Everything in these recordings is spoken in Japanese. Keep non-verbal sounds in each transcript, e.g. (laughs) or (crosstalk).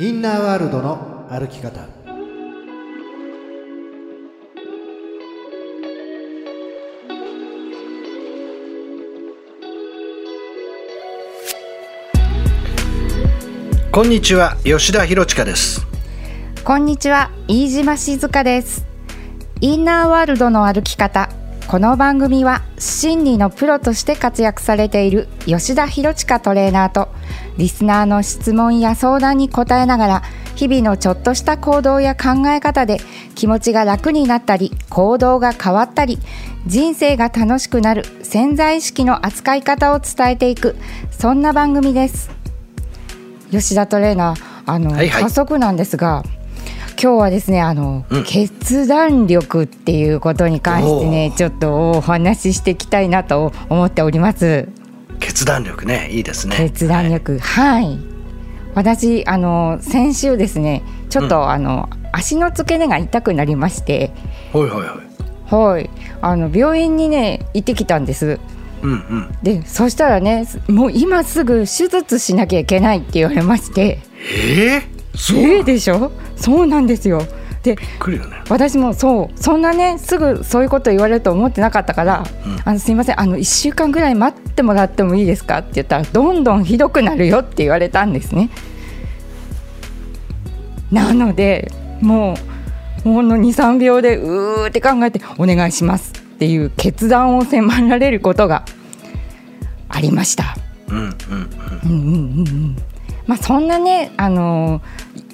インナーワールドの歩き方。こんにちは吉田博親です。こんにちは飯島静香です。インナーワールドの歩き方。この番組は心理のプロとして活躍されている吉田博親トレーナーとリスナーの質問や相談に答えながら日々のちょっとした行動や考え方で気持ちが楽になったり行動が変わったり人生が楽しくなる潜在意識の扱い方を伝えていくそんな番組です。吉田トレーナーあの、はいはい。早速なんですが今日はですねあの、うん。決断力っていうことに関してねちょっとお話ししていきたいなと思っております決断力ねいいですね。決断力。はい、私あの先週ですねちょっと、うん。あの足の付け根が痛くなりまして。はいはいはい。はい。あの病院にね行ってきたんです。うんうん。でそしたらねもう今すぐ手術しなきゃいけないって言われまして。えー、そうええでしょ？そうなんですよでね私もそうそんなねすぐそういうこと言われると思ってなかったから「うんあのすいませんあの1週間ぐらい待ってもらってもいいですか?」って言ったらどんどんひどくなるよって言われたんですね。なのでもうほんの23秒でうーって考えて「お願いします」っていう決断を迫られることがありました。うんうんうんうんうんうんうんまあ、そんなね、あのー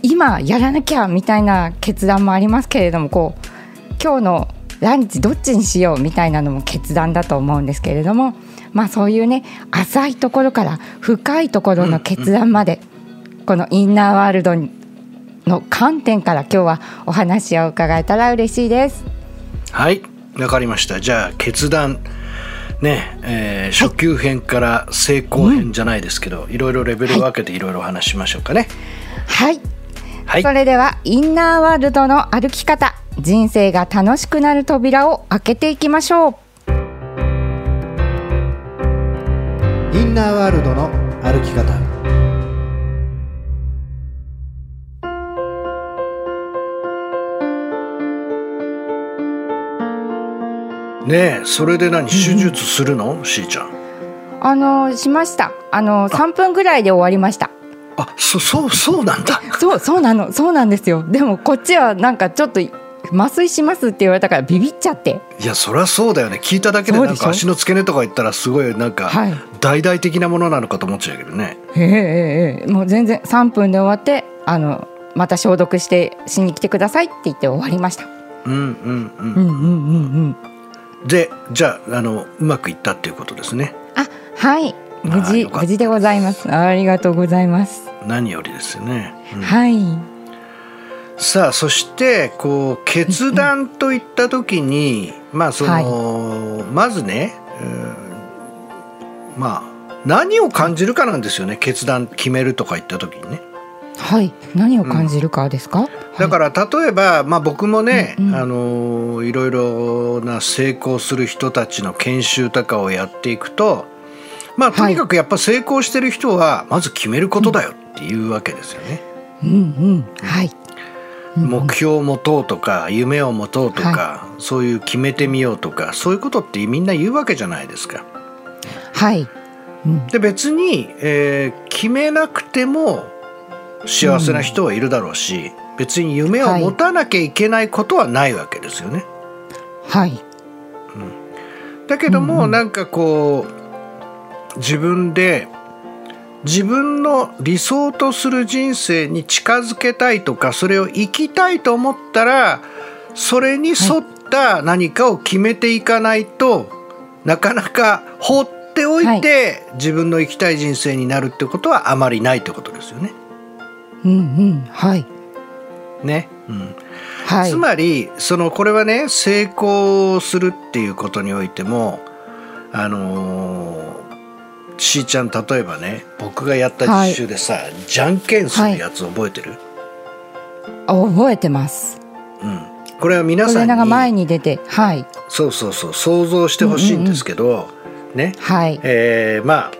今やらなきゃみたいな決断もありますけれどもこう今日のランチどっちにしようみたいなのも決断だと思うんですけれども、まあ、そういうね浅いところから深いところの決断まで、このインナーワールドの観点から今日はお話を伺えたら嬉しいです。はいわかりました。じゃあ決断。ねえー初級編から成功編じゃないですけど、いろいろレベルを分けていろいろお話ししましょうかね。はいはいそれではインナーワールドの歩き方。人生が楽しくなる扉を開けていきましょう。インナーワールドの歩き方。ねえそれで何？手術するの、しーちゃん。あのしました。あの3分ぐらいで終わりましたあそそうそうなんだ。そうそうなの。そうなんですよ。でもこっちはなんかちょっと麻酔しますって言われたからビビっちゃって。いやそりゃそうだよね。聞いただけでなんか足の付け根とか言ったらすごいなんかはい。大々的なものなのかと思っちゃうけどね。ええええ。もう全然3分で終わってあのまた消毒してしに来てくださいって言って終わりました。うんうんうん。うんうんうんうん。でじゃああのうまくいったっていうことですね。あはい無事無事でございます。ありがとうございます、何よりですよね、うん。はい。さあそしてこう決断といった時にまあその、まずね、うんまあ何を感じるかなんですよね。決断決めるとか言った時にね。はい。何を感じるかですか、だから例えば、まあ、僕もね、うんうん。あのいろいろな成功する人たちの研修とかをやっていくとまあとにかくやっぱ成功してる人はまず決めることだよっていうわけですよね。うんうん。はい。目標を持とうとか夢を持とうとか、そういう決めてみようとかそういうことってみんな言うわけじゃないですか。はい、うん、で別に、えー決めなくても幸せな人はいるだろうし、別に夢を持たなきゃいけないことはないわけですよね。はい。だけども、うんうん。なんかこう自分で自分の理想とする人生に近づけたいとかそれを生きたいと思ったらそれに沿った何かを決めていかないと、なかなか放っておいて、自分の生きたい人生になるってことはあまりないってことですよね。うんうん。はい。ね。うん。はい。つまりそのこれはね成功するっていうことにおいてもあのーしーちゃん例えばね僕がやった実習でさ、じゃんけんするやつ覚えてる、あ覚えてます。うん、これは皆さんが前にに出てはい。そうそうそう想像してほしいんですけど、ね。はい。えーまあ、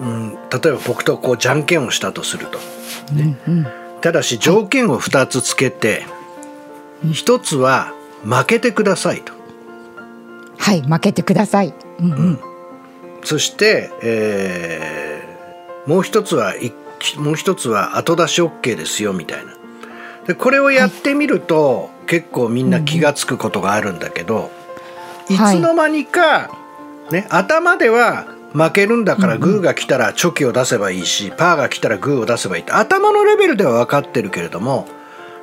うん、例えば僕とこうじゃんけんをしたとすると。うんうん。ただし条件を2つつけて1つは負けてくださいと。はい負けてください。うん。うんそして、えーもう一つはいもう一つは後出し OK ですよみたいな。でこれをやってみると、結構みんな気が付くことがあるんだけど、いはい。つの間にか、ね、頭では負けるんだからグーが来たらチョキを出せばいいし、パーが来たらグーを出せばいいって頭のレベルでは分かってるけれども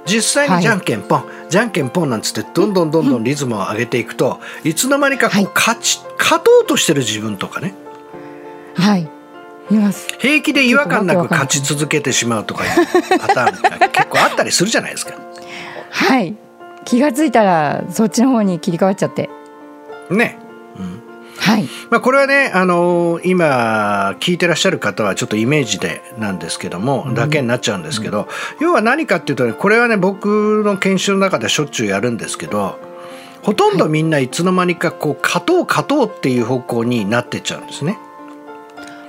実際はい。にじゃんけんポン、じゃんけんポンなんつってどんどんどんどんリズムを上げていくといつの間にかこはい。う勝ち勝とうとしてる自分とかね。はい。います。平気で違和感なく勝ち続けてしまうとかいうパターンが結構あったりするじゃないですか。はい。気がついたらそっちの方に切り替わっちゃって。ね。はい。まあ、これはね、あのー今聞いてらっしゃる方はちょっとイメージでなんですけども、だけになっちゃうんですけど、要は何かっていうとねこれはね僕の研修の中でしょっちゅうやるんですけどほとんどみんないつの間にかこう勝とう勝とうっていう方向になってっちゃうんですね。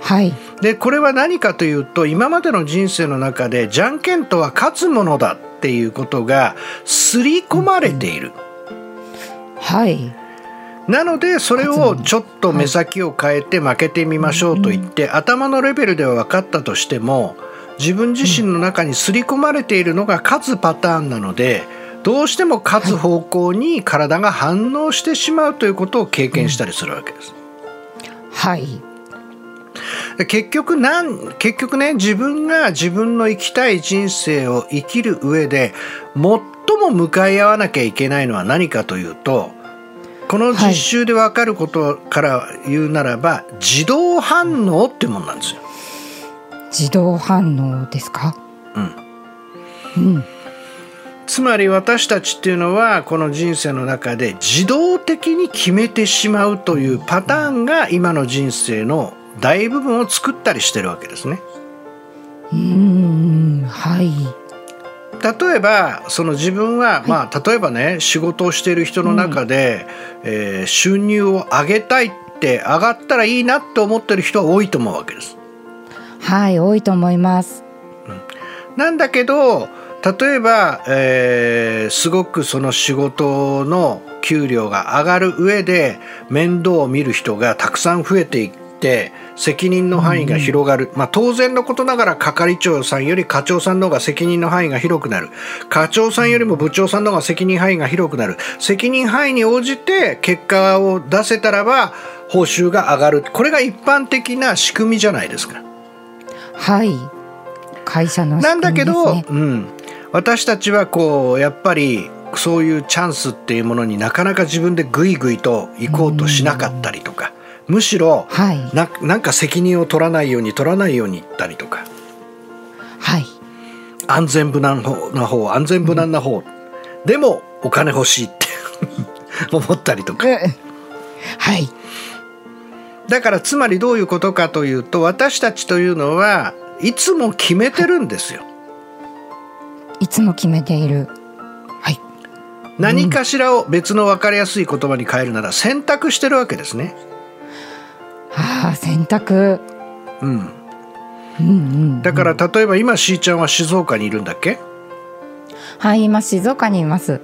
はい。でこれは何かというと今までの人生の中でじゃんけんとは勝つものだっていうことが刷り込まれている。はいなのでそれをちょっと目先を変えて負けてみましょうと言って、頭のレベルでは分かったとしても自分自身の中に刷り込まれているのが勝つパターンなのでどうしても勝つ方向に体が反応してしまうということを経験したりするわけです。はい。で結局なん結局ね自分が自分の生きたい人生を生きる上で最も向かい合わなきゃいけないのは何かというとこの実習で分かることから言うならば、自動反応っていうものなんですよ。自動反応ですか？うん。うん。つまり私たちっていうのはこの人生の中で自動的に決めてしまうというパターンが今の人生の大部分を作ったりしてるわけですね。うーんはい例えばその自分は、まあ例えばね仕事をしている人の中で、えー収入を上げたいって上がったらいいなって思ってる人は多いと思うわけです。はい多いと思います。なんだけど例えば、えーすごくその仕事の給料が上がる上で面倒を見る人がたくさん増えていって責任の範囲が広がる、まあ、当然のことながら係長さんより課長さんの方が責任の範囲が広くなる。課長さんよりも部長さんの方が責任範囲が広くなる。責任範囲に応じて結果を出せたらば報酬が上がる。これが一般的な仕組みじゃないですか。はい。会社の仕なんだけど、うん、私たちはこうやっぱりそういうチャンスっていうものになかなか自分でグイグイと行こうとしなかったりとか、むしろはい。ななんか責任を取らないように取らないように言ったりとか。はい。安全無難な方安全無難な方、でもお金欲しいって思ったりとか。うんはい。だからつまりどういうことかというと私たちというのはいつも決めてるんですよ。いつも決めている。はい。何かしらを別の分かりやすい言葉に変えるなら選択してるわけですね。ああ選択うん、うんうんだから例えば今しーちゃんは静岡にいるんだっけ？はい今静岡にいます。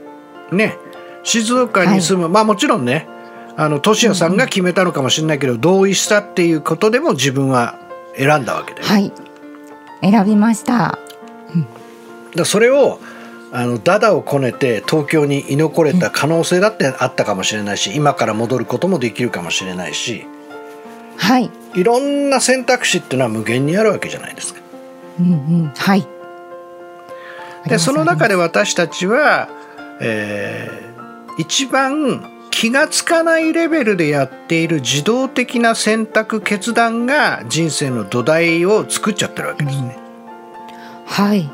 ね。静岡に住む、まあもちろんね。あの俊也さんが決めたのかもしれないけど、同意したっていうことでも自分は選んだわけで、はい。選びました。らそれをあのダダをこねて東京に居残れた可能性だってあったかもしれないし今から戻ることもできるかもしれないしはい。いろんな選択肢っていうのは無限にあるわけじゃないですか。うんうん。はい。でその中では私たちは、えー一番気がつかないレベルでやっている自動的な選択決断が人生の土台を作っちゃってるわけですね。はい。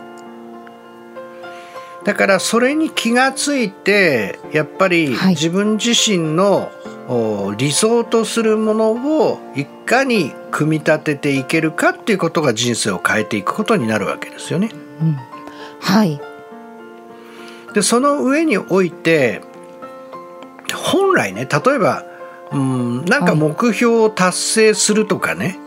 だからそれに気がついてやっぱりはい。自分自身の、お理想とするものをいかに組み立てていけるかっていうことが人生を変えていくことになるわけですよね。はい。でその上において本来ね例えばうんなんか目標を達成するとかね、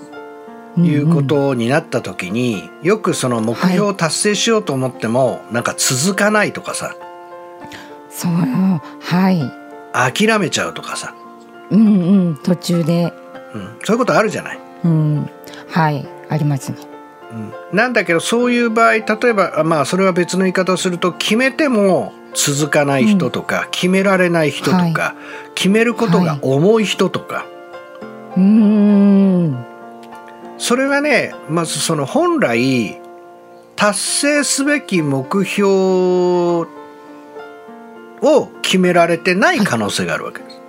いうことになった時に、よくその目標を達成しようと思っても、なんか続かないとかさ。そう。はい。諦めちゃうとかさ、うんうん途中で。うん、そういうことあるじゃない？うんはいありますね。うん。なんだけどそういう場合例えばあまあそれは別の言い方をすると決めても続かない人とか、決められない人とか、は決めることが重い人とか、うーん。それはねまずその本来達成すべき目標を決められてない可能性があるわけです。あ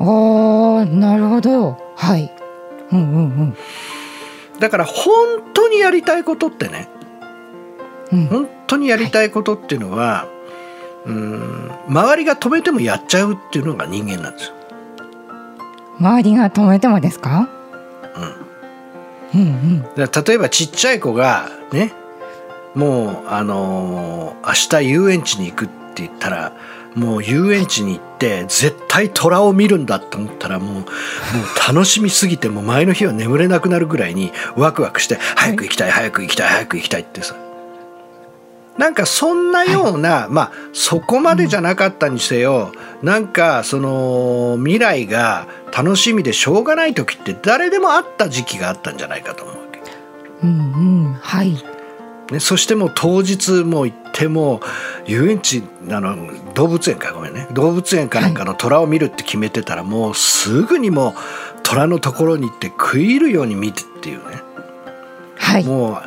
あなるほど。はい。うんうんうん。だから本当にやりたいことってねうん。本当にやりたいことっていうのは、うーん周りが止めてもやっちゃうっていうのが人間なんですよ。周りが止めてもですか？うん。うんだから例えばちっちゃい子がねもうあのー明日遊園地に行くって言ったらもう遊園地に行って絶対虎を見るんだと思ったらもうもう楽しみすぎてもう前の日は眠れなくなるぐらいにワクワクして早く行きたい早く行きたい早く行きたいってさ。なんかそんなような、まあそこまでじゃなかったにせよ、なんかその未来が楽しみでしょうがない時って誰でもあった時期があったんじゃないかと思うわけ。うんうん。はいね、そしてもう当日もう行っても遊園地あの動物園かごめんね。動物園かなんかの虎を見るって決めてたら、もうすぐにもう虎のところに行って食い入るように見てっていうね。はい。もう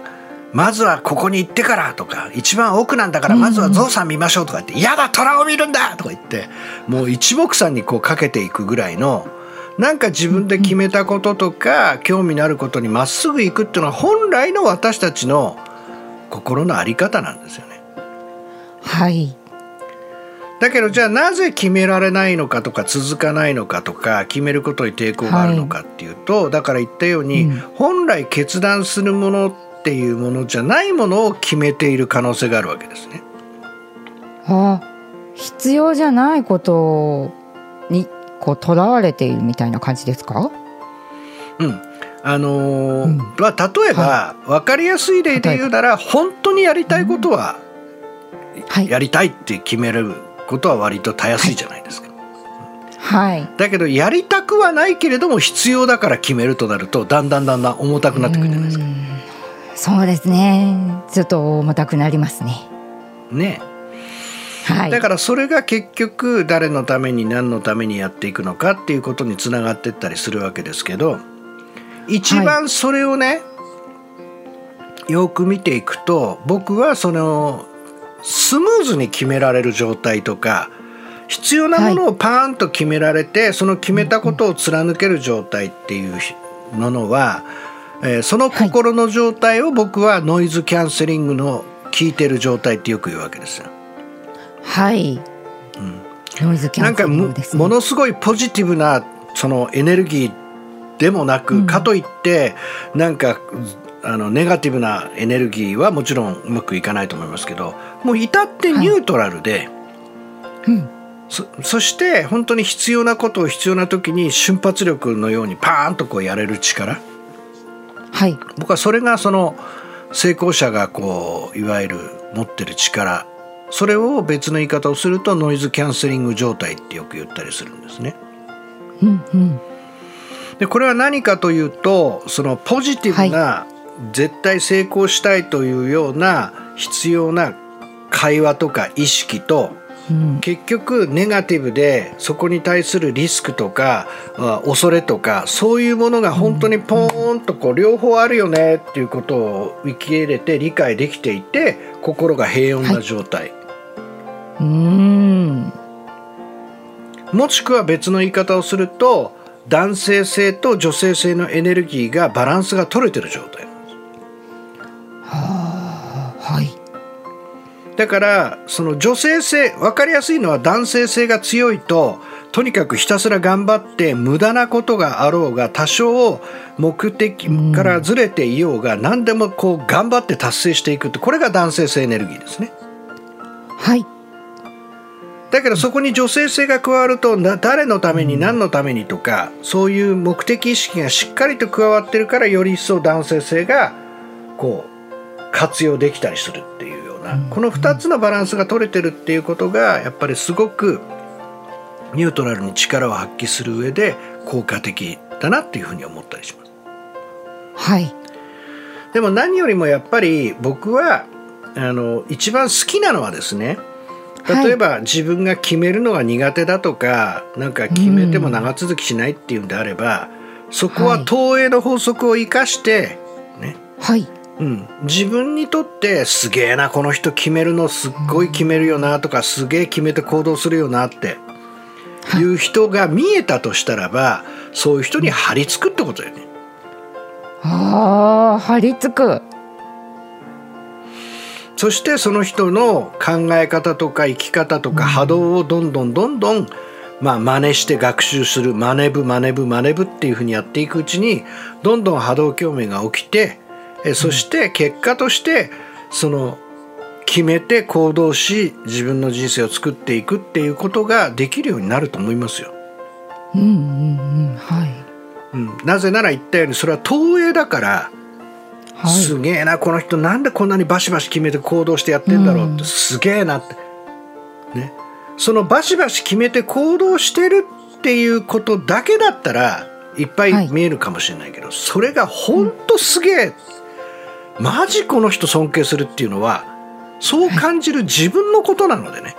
まずはここに行ってからとか一番奥なんだからまずはゾウさん見ましょうとか言って「嫌だ虎を見るんだ!」とか言ってもう一目散にこうかけていくぐらいのなんか自分で決めたこととか興味のあることにまっすぐ行くっていうのは本来の私たちの心の在り方なんですよね。はい。だけどじゃあなぜ決められないのかとか続かないのかとか決めることに抵抗があるのかっていうと、だから言ったように、うん。本来決断するものっていうものじゃないものを決めている可能性があるわけですね。あ必要じゃないことにこうとらわれているみたいな感じですか？うんあのーうん。まあ、例えば、分かりやすい例で言うなら本当にやりたいことははい。やりたいって決めることは割とたやすいじゃないですか。はい。だけどやりたくはないけれども必要だから決めるとなるとだんだんだんだん重たくなってくるじゃないですか。うん。そうですね。ちょっと重たくなりますね。ね。はい。だからそれが結局誰のために何のためにやっていくのかっていうことにつながっていったりするわけですけど一番それをね、よく見ていくと僕はそのスムーズに決められる状態とか必要なものをパーンと決められて、その決めたことを貫ける状態っていうものは、えーその心の状態を僕はノイズキャンセリングの効いてる状態ってよく言うわけですよ。はい、ノイズキャンセリングですね。ものすごいポジティブなそのエネルギーでもなく、うん。かといってなんかあのネガティブなエネルギーはもちろんうまくいかないと思いますけどもう至ってニュートラルで、うん。そそして本当に必要なことを必要な時に瞬発力のようにパーンとこうやれる力。はい。僕はそれがその成功者がこういわゆる持ってる力。それを別の言い方をするとノイズキャンセリング状態ってよく言ったりするんですね。うんうんでこれは何かというとそのポジティブな、絶対成功したいというような必要な会話とか意識とうん。結局ネガティブでそこに対するリスクとかあ恐れとかそういうものが本当にポーンとこう両方あるよねっていうことを受け入れて理解できていて心が平穏な状態、うーん。もしくは別の言い方をすると男性性と女性性のエネルギーがバランスが取れてる状態はい。だからその女性性分かりやすいのは男性性が強いととにかくひたすら頑張って無駄なことがあろうが多少目的からずれていようが何でもこう頑張って達成していくってこれが男性性エネルギーですね。はいだけどそこに女性性が加わるとな誰のために何のためにとかそういう目的意識がしっかりと加わってるからより一層男性性がこう活用できたりするっていうような。この2つのバランスが取れてるっていうことがやっぱりすごくニュートラルに力を発揮する上で効果的だなっていうふうに思ったりします。はい。でも何よりもやっぱり僕はあの一番好きなのはですね例えば自分が決めるのが苦手だとかなんか決めても長続きしないっていうんであれば、そこは投影の法則を生かして、ね。はい。うん、自分にとってすげえなこの人決めるのすっごい決めるよなとかすげえ決めて行動するよなってい。う人が見えたとしたらばそういう人に張り付くってことだよね。ああ張り付くそしてその人の考え方とか生き方とか波動をどんどんどんどんまあ真似して学習する真似ぶ真似ぶ真似ぶっていうふうにやっていくうちにどんどん波動共鳴が起きてえそして結果としてその決めて行動し自分の人生を作っていくっていうことができるようになると思いますよ。うんうんうん。はい。うん、なぜなら言ったようにそれは投影だからはい。すげえなこの人なんでこんなにバシバシ決めて行動してやってんだろうって、うん。すげえなって。ね。そのバシバシ決めて行動してるっていうことだけだったらいっぱはい。い見えるかもしれないけど、それがほんとすげえ、マジこの人尊敬するっていうのはそう感じる自分のことなのでね、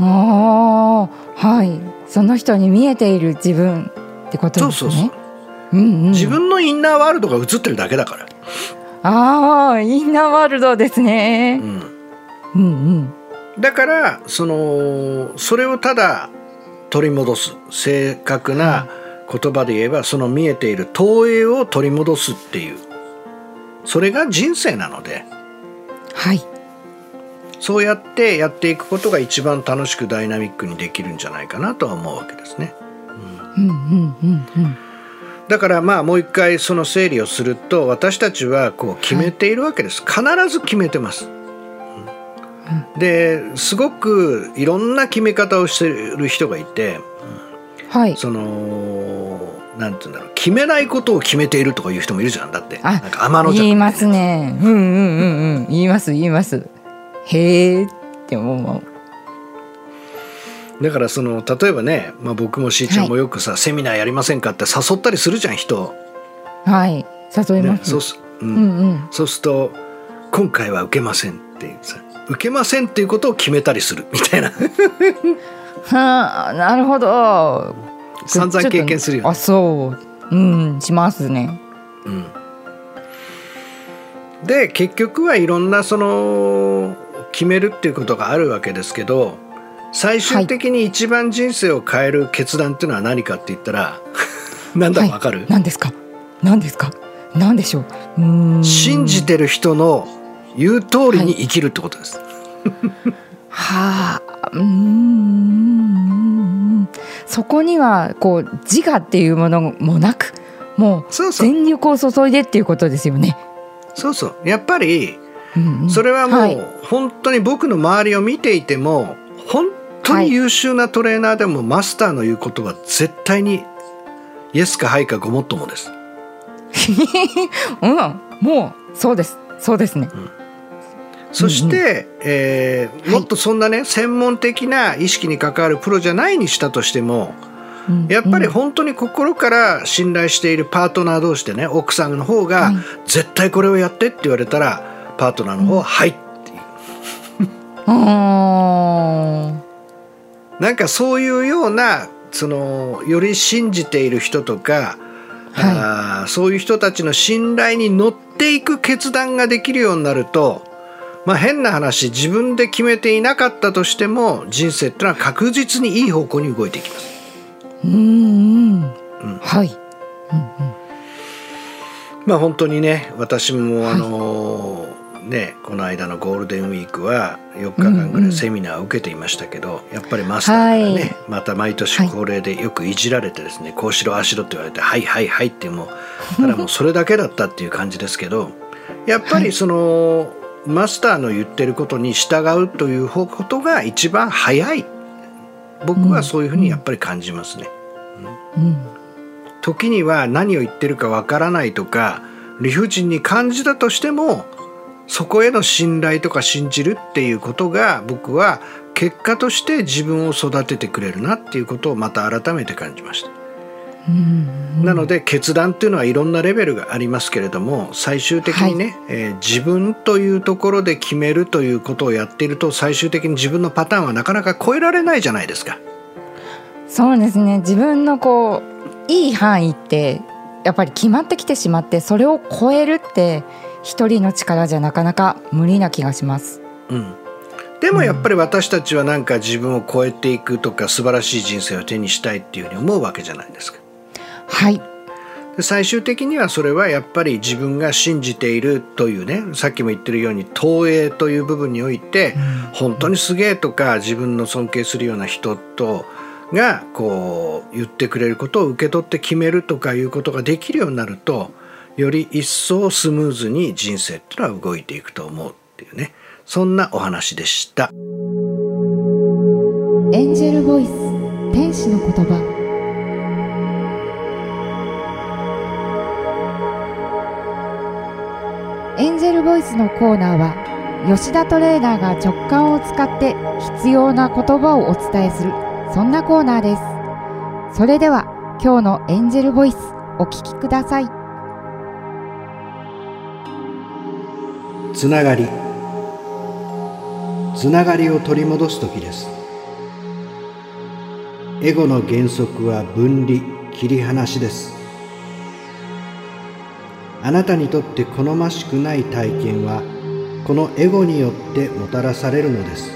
ああはい。その人に見えている自分ってことですね。そうそうそううんうん、自分のインナーワールドが映ってるだけだから、ああインナーワールドですね。う、ん、うんうん。だからそのそれをただ取り戻す正確な言葉で言えばその見えている投影を取り戻すっていう。それが人生なので。はい。そうやってやっていくことが一番楽しくダイナミックにできるんじゃないかなとは思うわけですね。うんうんうんうんだからまあもう一回その整理をすると私たちはこう決めているわけです、必ず決めてます。ですごくいろんな決め方をしている人がいてはい。そのなんて言うんだろう。決めないことを決めているとかいう人もいるじゃん。だってあなんか天の言い弱ますね。うんうんうんうん。言います言います。へえって思うだからその例えばね、まあ、僕もしーちゃんもよくさ、セミナーやりませんかって誘ったりするじゃん人、はい。誘いねま、す、そうす、ううんんうん。そうすると「今回は受けません」っていうさ受けませんっていうことを決めたりするみたいな。は (laughs) あなるほど。散々経験するよね。あそう。うんしますね。うん。で結局はいろんなその決めるっていうことがあるわけですけど最終的に一番人生を変える決断っていうのは何かって言ったら何だかわかる、はい、何ですか？何ですか？何でしょう？信じてる人の言う通りに生きるってことです、はあ。うーん。そこにはこう自我っていうものもなくもう全力を注いでっていうことですよね。そうそう。やっぱりうんうん。それはもはい。う本当に僕の周りを見ていても本当に優秀なトレーナーでもマスターの言うことは絶対にイエスかハイかごもっともです。(laughs) うん、もうそうですそうですね。そして、えーはい。もっとそんなね専門的な意識に関わるプロじゃないにしたとしてもうんやっぱりうん。本当に心から信頼しているパートナー同士でね奥さんの方がはい。絶対これをやってって言われたらパートナーの方は「はい」っていう。(laughs) あなんかそういうようなそのより信じている人とか、あーそういう人たちの信頼に乗っていく決断ができるようになると、まあ、変な話自分で決めていなかったとしても人生ってのは確実にいい方向に動いていきます。ーうんうん。うん。はい。まあ本当にね私もあのねこの間のゴールデンウィークは4日間ぐらいセミナーを受けていましたけど、やっぱりマスターからね、はい。また毎年恒例でよくいじられてですね、こうしろああしろって言われて「はいはいはい」ってもうただもうそれだけだったっていう感じですけどやっぱりその、マスターの言ってることに従うということが一番早い。僕はそういうふうにやっぱり感じますね。うん。時には何を言ってるかわからないとか理不尽に感じたとしてもそこへの信頼とか信じるっていうことが僕は結果として自分を育ててくれるなっていうことをまた改めて感じました。うんなので決断っていうのはいろんなレベルがありますけれども最終的にね、えー自分というところで決めるということをやっていると最終的に自分のパターンはなかなか超えられないじゃないですか。そうですね自分のこういい範囲ってやっぱり決まってきてしまってそれを超えるって一人の力じゃなかなか無理な気がします。うん、でもやっぱり私たちはなんか自分を超えていくとか素晴らしい人生を手にしたいっていうふうに思うわけじゃないですか。はい、で最終的にはそれはやっぱり自分が信じているというねさっきも言ってるように投影という部分において本当にすげえとか自分の尊敬するような人とがこう言ってくれることを受け取って決めるとかいうことができるようになるとより一層スムーズに人生ってのは動いていくと思うっていうね。そんなお話でした。エンジェルボイス天使の言葉。エンジェルボイスのコーナーは吉田トレーナーが直感を使って必要な言葉をお伝えするそんなコーナーです。それでは今日のエンジェルボイスお聞きください。つながり。つながりを取り戻す時です。エゴの原則は分離切り離しです。あなたにとって好ましくない体験はこのエゴによってもたらされるのです。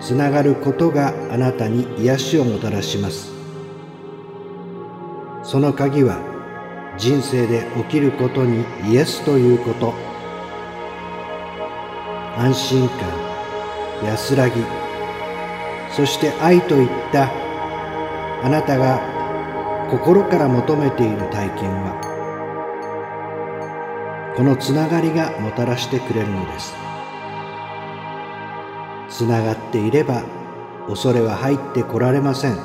つながることがあなたに癒しをもたらします。その鍵は人生で起きることにイエスということ。安心感安らぎそして愛といったあなたが心から求めている体験はこのつながりがもたらしてくれるのです。つながっていれば恐れは入ってこられません。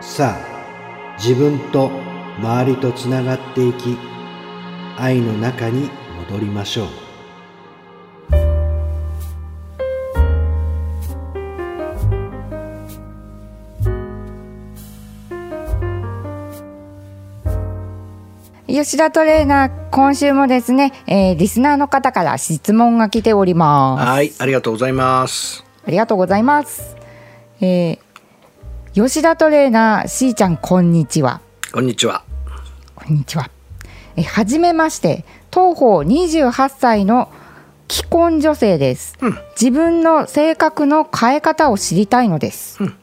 さあ自分と周りとつながっていき愛の中に戻りましょう吉田トレーナー今週もですね、えーリスナーの方から質問が来ておりますはいありがとうございます。ありがとうございます。えー吉田トレーナー、しーちゃん、こんにちは。こんにちは。こんにちは。えーはじめまして、東方28歳の既婚女性です。うん自分の性格の変え方を知りたいのです。うん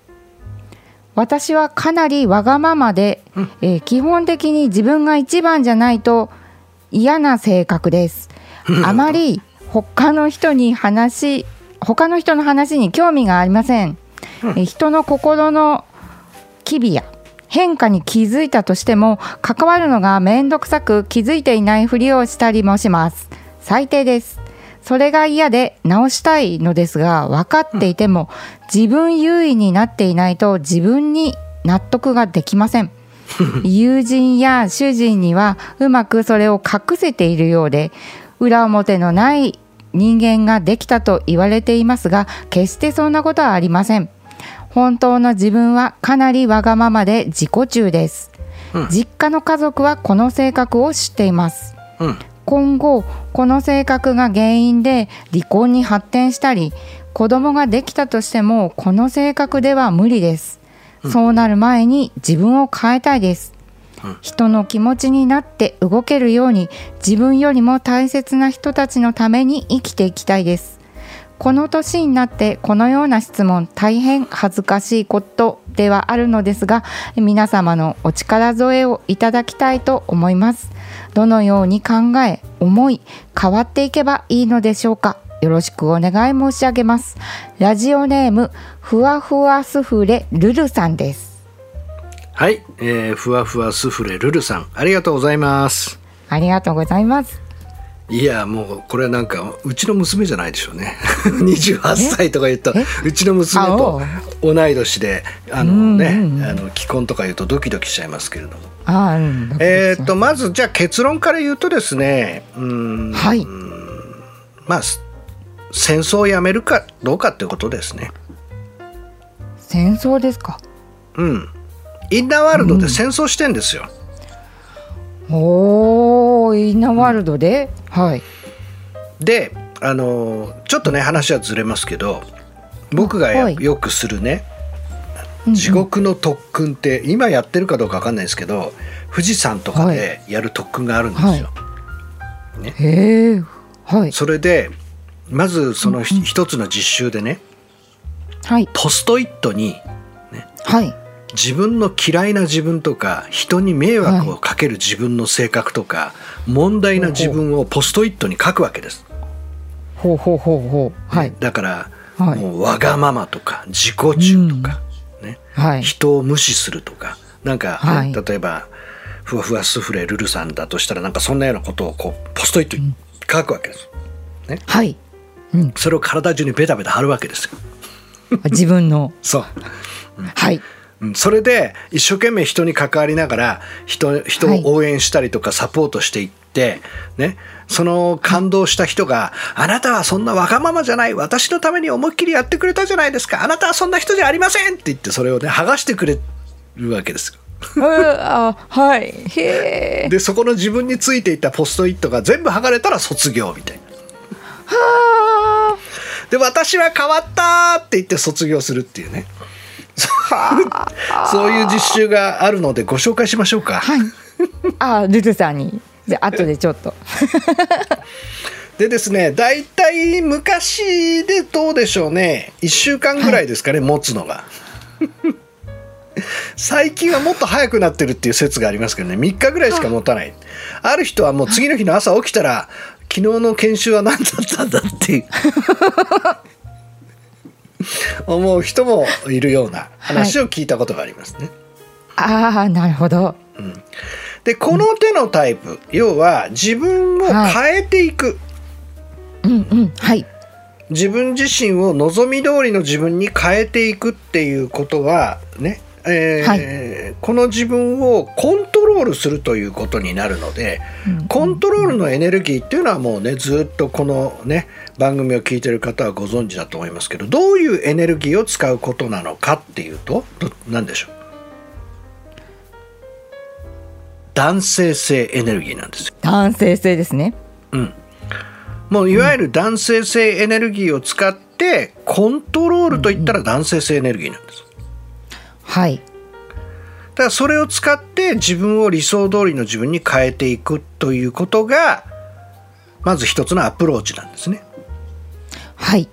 私はかなりわがままで、えー基本的に自分が一番じゃないと嫌な性格です。あまり他の人に話他の人の話に興味がありません。え人の心の機微や変化に気づいたとしても関わるのが面倒くさく気づいていないふりをしたりもします。最低です。それが嫌で直したいのですが分かっていても自分優位になっていないと自分に納得ができません。友人や主人にはうまくそれを隠せているようで裏表のない人間ができたと言われていますが決してそんなことはありません本当の自分はかなりわがままで自己中です、うん。実家の家族はこの性格を知っています。うん。今後この性格が原因で離婚に発展したり子供ができたとしてもこの性格では無理です、そうなる前に自分を変えたいです、うん。人の気持ちになって動けるように自分よりも大切な人たちのために生きていきたいですこの年になってこのような質問大変恥ずかしいことではあるのですが皆様のお力添えをいただきたいと思います。どのように考え思い変わっていけばいいのでしょうか。よろしくお願い申し上げます。ラジオネームふわふわスフレルルさんです。はい、えーふわふわスフレルルさんありがとうございます。ありがとうございますいやもうこれはなんかうちの娘じゃないでしょうね。(laughs) 28歳とか言った。らうちの娘と同い年であのね、うんうん、あの既婚とか言うとドキドキしちゃいますけれども。あ、うん、えっ、とまずじゃあ結論から言うとですねうん。はい。まあ戦争をやめるかどうかってことですね。戦争ですか？うん。インナーワールドで戦争してんですよ、うん、おおインナーワールドで、はい。であのちょっとね話はずれますけど僕がよくするね、地獄の特訓って今やってるかどうか分かんないですけど富士山とかでやる特訓があるんですよ。はい、ね、へえ、はい、それでまずその一つの実習でね、はい、ポストイットに、ねはい、自分の嫌いな自分とか人に迷惑をかける自分の性格とか、問題な自分をポストイットに書くわけです。ほうほうほうほう、はい、だから、はい、もうわがままとか自己中とか、うん、ね、はい、人を無視するとかなんか、はい、例えばふわふわスフレルルさんだとしたらなんかそんなようなことをこうポストイットに書くわけです。ね、はい、うん、それを体中にベタベタ貼るわけですよ。自分の。(laughs) そう、うん、はいそれで一生懸命人に関わりながら人人を応援したりとかサポートしていって、ね、その感動した人が、あなたはそんなわがままじゃない、私のために思いっきりやってくれたじゃないですか、あなたはそんな人じゃありませんって言って、それをね、剥がしてくれるわけですよ。あはい。でそこの自分についていたポストイットが全部剥がれたら卒業みたいな。はで私は変わったって言って卒業するっていうね。(laughs) そういう実習があるのでご紹介しましょうか。はい。(laughs) あ、ルルさんに。で後でちょっと。(laughs) でですね、大体昔でどうでしょうね。1週間ぐらいですかね、はい、持つのが。最近はもっと早くなってるっていう説がありますけどね3日ぐらいしか持たないある人はもう次の日の朝起きたら昨日の研修は何だったんだっていう (laughs) 思う人もいるような話を聞いたことがありますね。はい、ああなるほど。うん、でこの手のタイプ、うん、要は自分を変えていく。はい、うんうんはい自分自身を望み通りの自分に変えていくっていうことはねえーはい、この自分をコントロールするということになるので、うん、コントロールのエネルギーっていうのはもうねずっとこのね番組を聞いてる方はご存知だと思いますけどどういうエネルギーを使うことなのかっていうと何でしょう？男性性エネルギーなんですよ。男性性ですね。うん。もういわゆる男性性エネルギーを使ってコントロールといったら男性性エネルギーなんです。はいだからそれを使って自分を理想通りの自分に変えていくということがまず一つのアプローチなんですね。はい。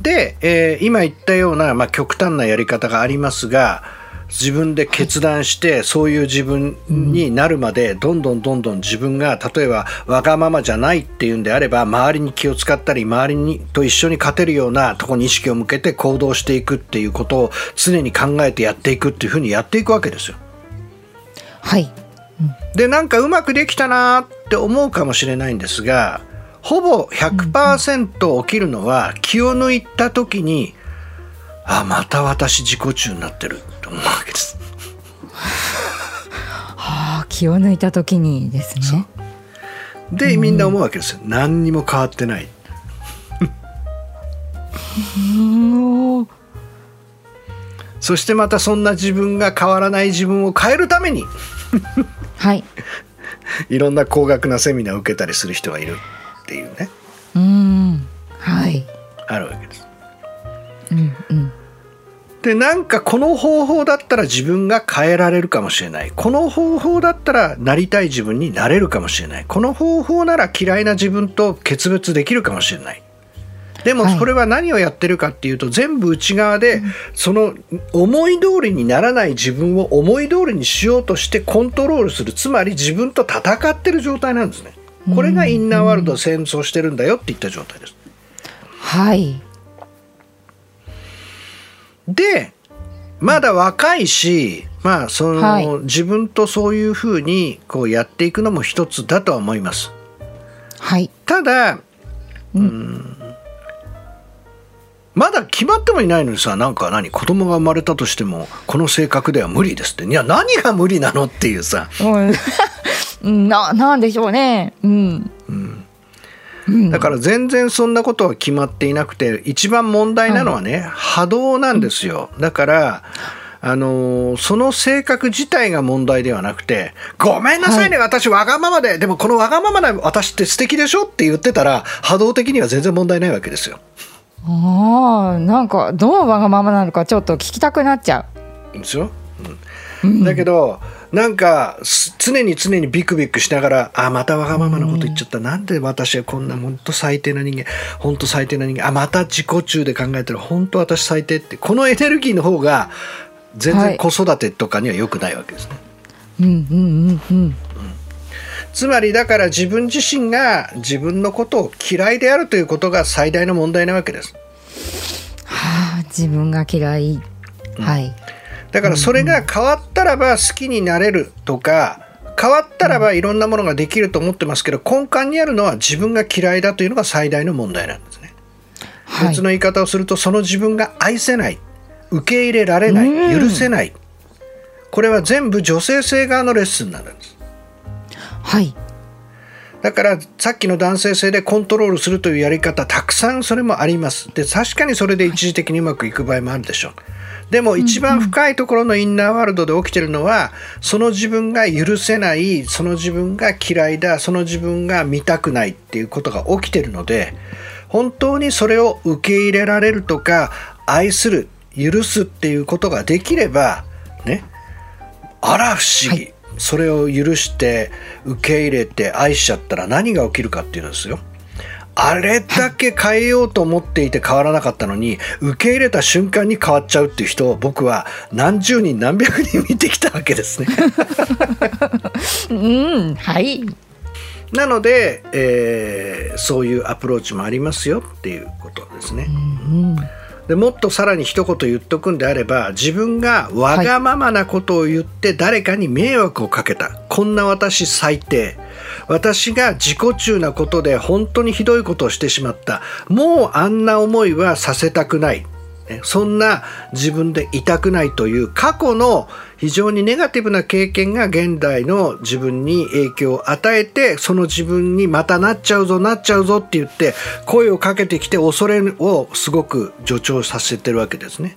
で、えー、今言ったような、まあ、極端なやり方がありますが自分で決断してそういう自分になるまでどんどんどんどん自分が例えばわがままじゃないっていうんであれば周りに気を使ったり周りにと一緒に勝てるようなとこに意識を向けて行動していくっていうことを常に考えてやっていくっていうふうにやっていくわけですよ。はい、うん、でなんかうまくできたなって思うかもしれないんですがほぼ100%起きるのは気を抜いた時にあまた私自己中になってる。と思うわけです。(laughs) はあ気を抜いた時にですね。でみんな思うわけですよ、うん、何にも変わってない。そしてまたそんな自分が変わらない自分を変えるために。はい。(laughs) いろんな高額なセミナーを受けたりする人がいるっていうね。うん。はい。あるわけです。うんうん。でなんかこの方法だったら自分が変えられるかもしれない。この方法だったらなりたい自分になれるかもしれない。この方法なら嫌いな自分と決別できるかもしれない。でもこれは何をやってるかっていうと、はい、全部内側でその思い通りにならない自分を思い通りにしようとしてコントロールする。つまり自分と戦ってる状態なんですねこれがインナーワールド戦争してるんだよっていった状態です。はい。でまだ若いし、まあその、はい、自分とそういうふうにこうやっていくのも一つだとは思います。はい。ただうんまだ決まってもいないのにさなんか何子供が生まれたとしてもこの性格では無理ですって。いや何が無理なのっていうさ、うん、ななんでしょうね。うん。うん、だから全然そんなことは決まっていなくて一番問題なのはね、波動なんですよ。だからあのーその性格自体が問題ではなくて「ごめんなさいね、私わがままで。でもこのわがままな私って素敵でしょ?」って言ってたら波動的には全然問題ないわけですよ。ああなんかどうわがままなのかちょっと聞きたくなっちゃですよ。うん。だけどなんかす常に常にビクビクしながらあまたわがままなこと言っちゃった、なんで私はこんな本当最低な人間本当最低な人間あまた自己中で考えたら本当私最低ってこのエネルギーの方が全はい。然子育てとかには良くないわけですね。ううんうんうん。うん。つまりだから自分自身が自分のことを嫌いであるということが最大の問題なわけです。はあ自分が嫌い、はいだからそれが変わったらば好きになれるとか変わったらばいろんなものができると思ってますけど根幹にあるのは自分が嫌いだというのが最大の問題なんですね。はい。別の言い方をするとその自分が愛せない受け入れられないうん。許せない。これは全部女性性側のレッスンになるんです。はい。だからさっきの男性性でコントロールするというやり方たくさんそれもあります。で確かにそれで一時的にうまくいく場合もあるでしょうでも一番深いところのインナーワールドで起きてるのはその自分が許せないその自分が嫌いだその自分が見たくないっていうことが起きてるので本当にそれを受け入れられるとか愛する許すっていうことができればねあら不思議、はそれを許して受け入れて愛しちゃったら何が起きるかっていうんですよ。あれだけ変えようと思っていて変わらなかったのに受け入れた瞬間に変わっちゃうっていう人を僕は何十人何百人見てきたわけですね。うんはいなので、えーそういうアプローチもありますよっていうことですね。うんでもっとさらに一言言っとくんであれば自分がわがままなことを言って誰かに迷惑をかけた、こんな私最低。私が自己中なことで本当にひどいことをしてしまった。もうあんな思いはさせたくない。ねそんな自分でいたくないという過去の非常にネガティブな経験が現代の自分に影響を与えてその自分にまたなっちゃうぞなっちゃうぞって言って声をかけてきて恐れをすごく助長させてるわけですね。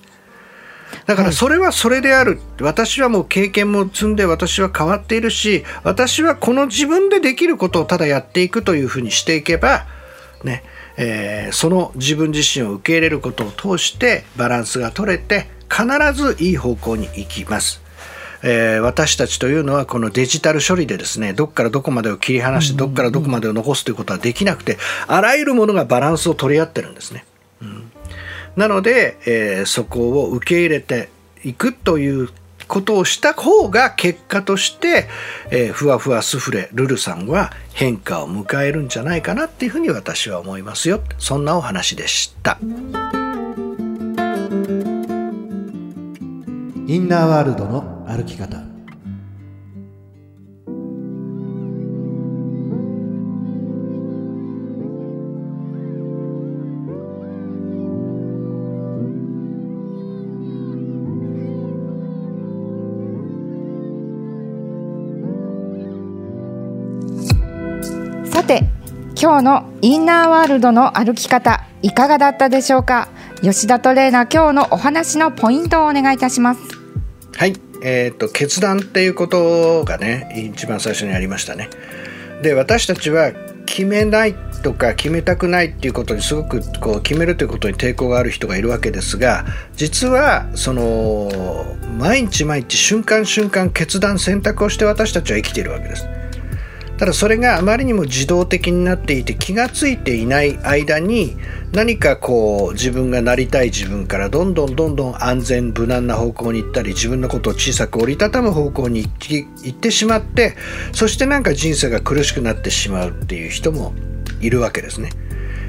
だからそれはそれである、私はもう経験も積んで私は変わっているし私はこの自分でできることをただやっていくというふうにしていけばねえーその自分自身を受け入れることを通してバランスが取れて必ずいい方向に行きます。えー私たちというのはこのデジタル処理でですねどっからどこまでを切り離してどっからどこまでを残すということはできなくてあらゆるものがバランスを取り合ってるんですね。なので、えーそこを受け入れていくということをした方が結果として、えーふわふわスフレルルさんは変化を迎えるんじゃないかなっていうふうに私は思いますよそんなお話でした。インナーワールドの歩き方。さて今日のインナーワールドの歩き方いかがだったでしょうか？吉田トレーナー今日のお話のポイントをお願いいたします。はい、えー、と決断っていうことがね一番最初にありましたね。で私たちは決めないとか決めたくないっていうことにすごくこう決めるということに抵抗がある人がいるわけですが実はその毎日毎日瞬間瞬間決断選択をして私たちは生きているわけです。ただそれがあまりにも自動的になっていて気がついていない間に何かこう自分がなりたい自分からどんどんどんどん安全無難な方向に行ったり自分のことを小さく折りたたむ方向に行ってしまってそしてなんか人生が苦しくなってしまうっていう人もいるわけですね。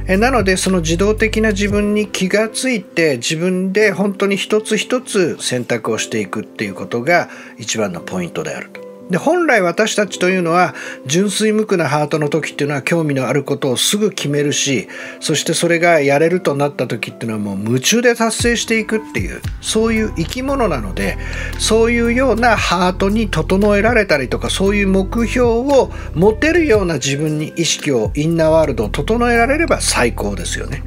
なのでその自動的な自分に気がついて自分で本当に一つ一つ選択をしていくっていうことが一番のポイントであると。で本来私たちというのは純粋無垢なハートの時っていうのは興味のあることをすぐ決めるしそしてそれがやれるとなった時っていうのはもう夢中で達成していくっていうそういう生き物なのでそういうようなハートに整えられたりとかそういう目標を持てるような自分に意識をインナーワールドを整えられれば最高ですよね。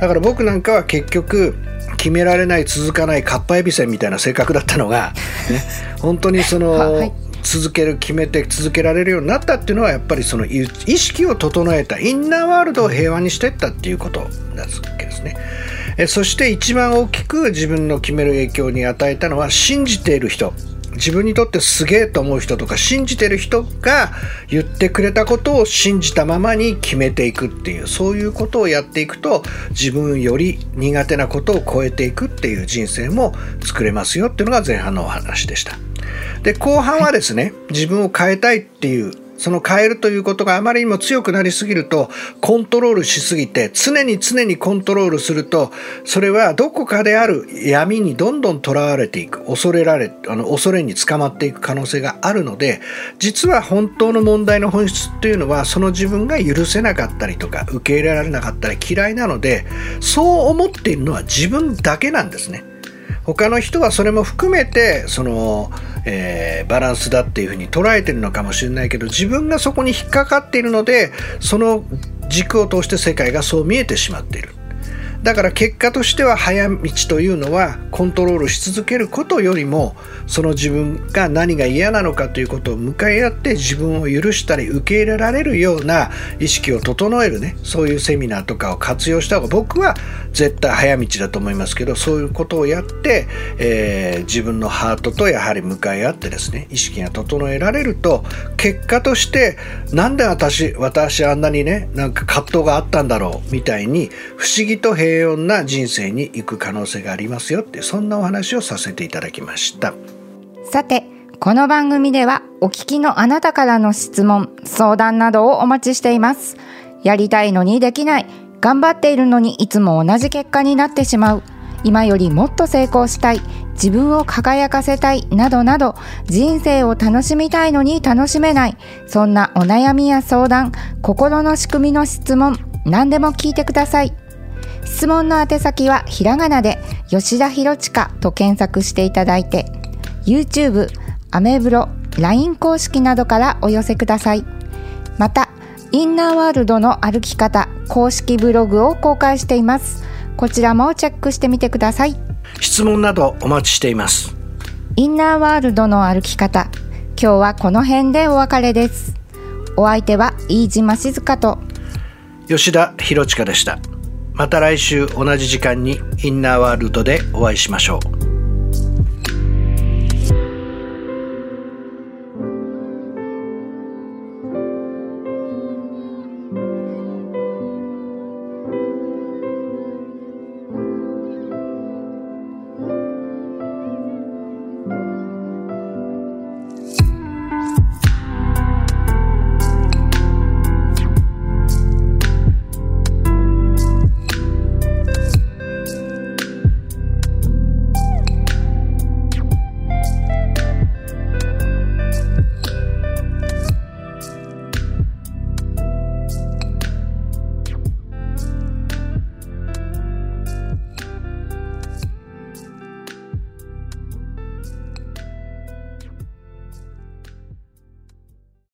だから僕なんかは結局決められない続かないかっぱえびせんみたいな性格だったのが、ね、本当にその、(laughs) はい、続ける決めて続けられるようになったっていうのはやっぱりその意識を整えたインナーワールドを平和にしていったっていうことなんですけですね。えそして一番大きく自分の決める影響に与えたのは信じている人自分にとってすげえと思う人とか信じてる人が言ってくれたことを信じたままに決めていくっていうそういうことをやっていくと自分より苦手なことを超えていくっていう人生も作れますよっていうのが前半のお話でした。で後半はですね自分を変えたいっていうその変えるということがあまりにも強くなりすぎるとコントロールしすぎて常に常にコントロールするとそれはどこかである闇にどんどんとらわれていく恐れられあの恐れに捕まっていく可能性があるので実は本当の問題の本質っていうのはその自分が許せなかったりとか受け入れられなかったり嫌いなのでそう思っているのは自分だけなんですね。他の人はそれも含めてそのえー、バランスだっていうふうに捉えてるのかもしれないけど自分がそこに引っかかっているのでその軸を通して世界がそう見えてしまっている。だから結果としては早道というのはコントロールし続けることよりもその自分が何が嫌なのかということを向かい合って自分を許したり受け入れられるような意識を整えるねそういうセミナーとかを活用した方が僕は絶対早道だと思いますけどそういうことをやって、えー、自分のハートとやはり向かい合ってですね意識が整えられると結果としてなんで私私あんなにねなんか葛藤があったんだろうみたいに不思議と平平穏な人生に行く可能性がありますよってそんなお話をさせていただきました。さてこの番組ではお聞きのあなたからの質問相談などをお待ちしています。やりたいのにできない頑張っているのにいつも同じ結果になってしまう。今よりもっと成功したい自分を輝かせたいなどなど人生を楽しみたいのに楽しめないそんなお悩みや相談心の仕組みの質問何でも聞いてください。質問の宛先はひらがなで吉田博親と検索していただいて YouTube、アメブロ、LINE 公式などからお寄せください。またインナーワールドの歩き方公式ブログを公開しています。こちらもチェックしてみてください。質問などお待ちしています。インナーワールドの歩き方今日はこの辺でお別れです。お相手は飯島静香と吉田博親でしたまた来週同じ時間にインナーワールドでお会いしましょう。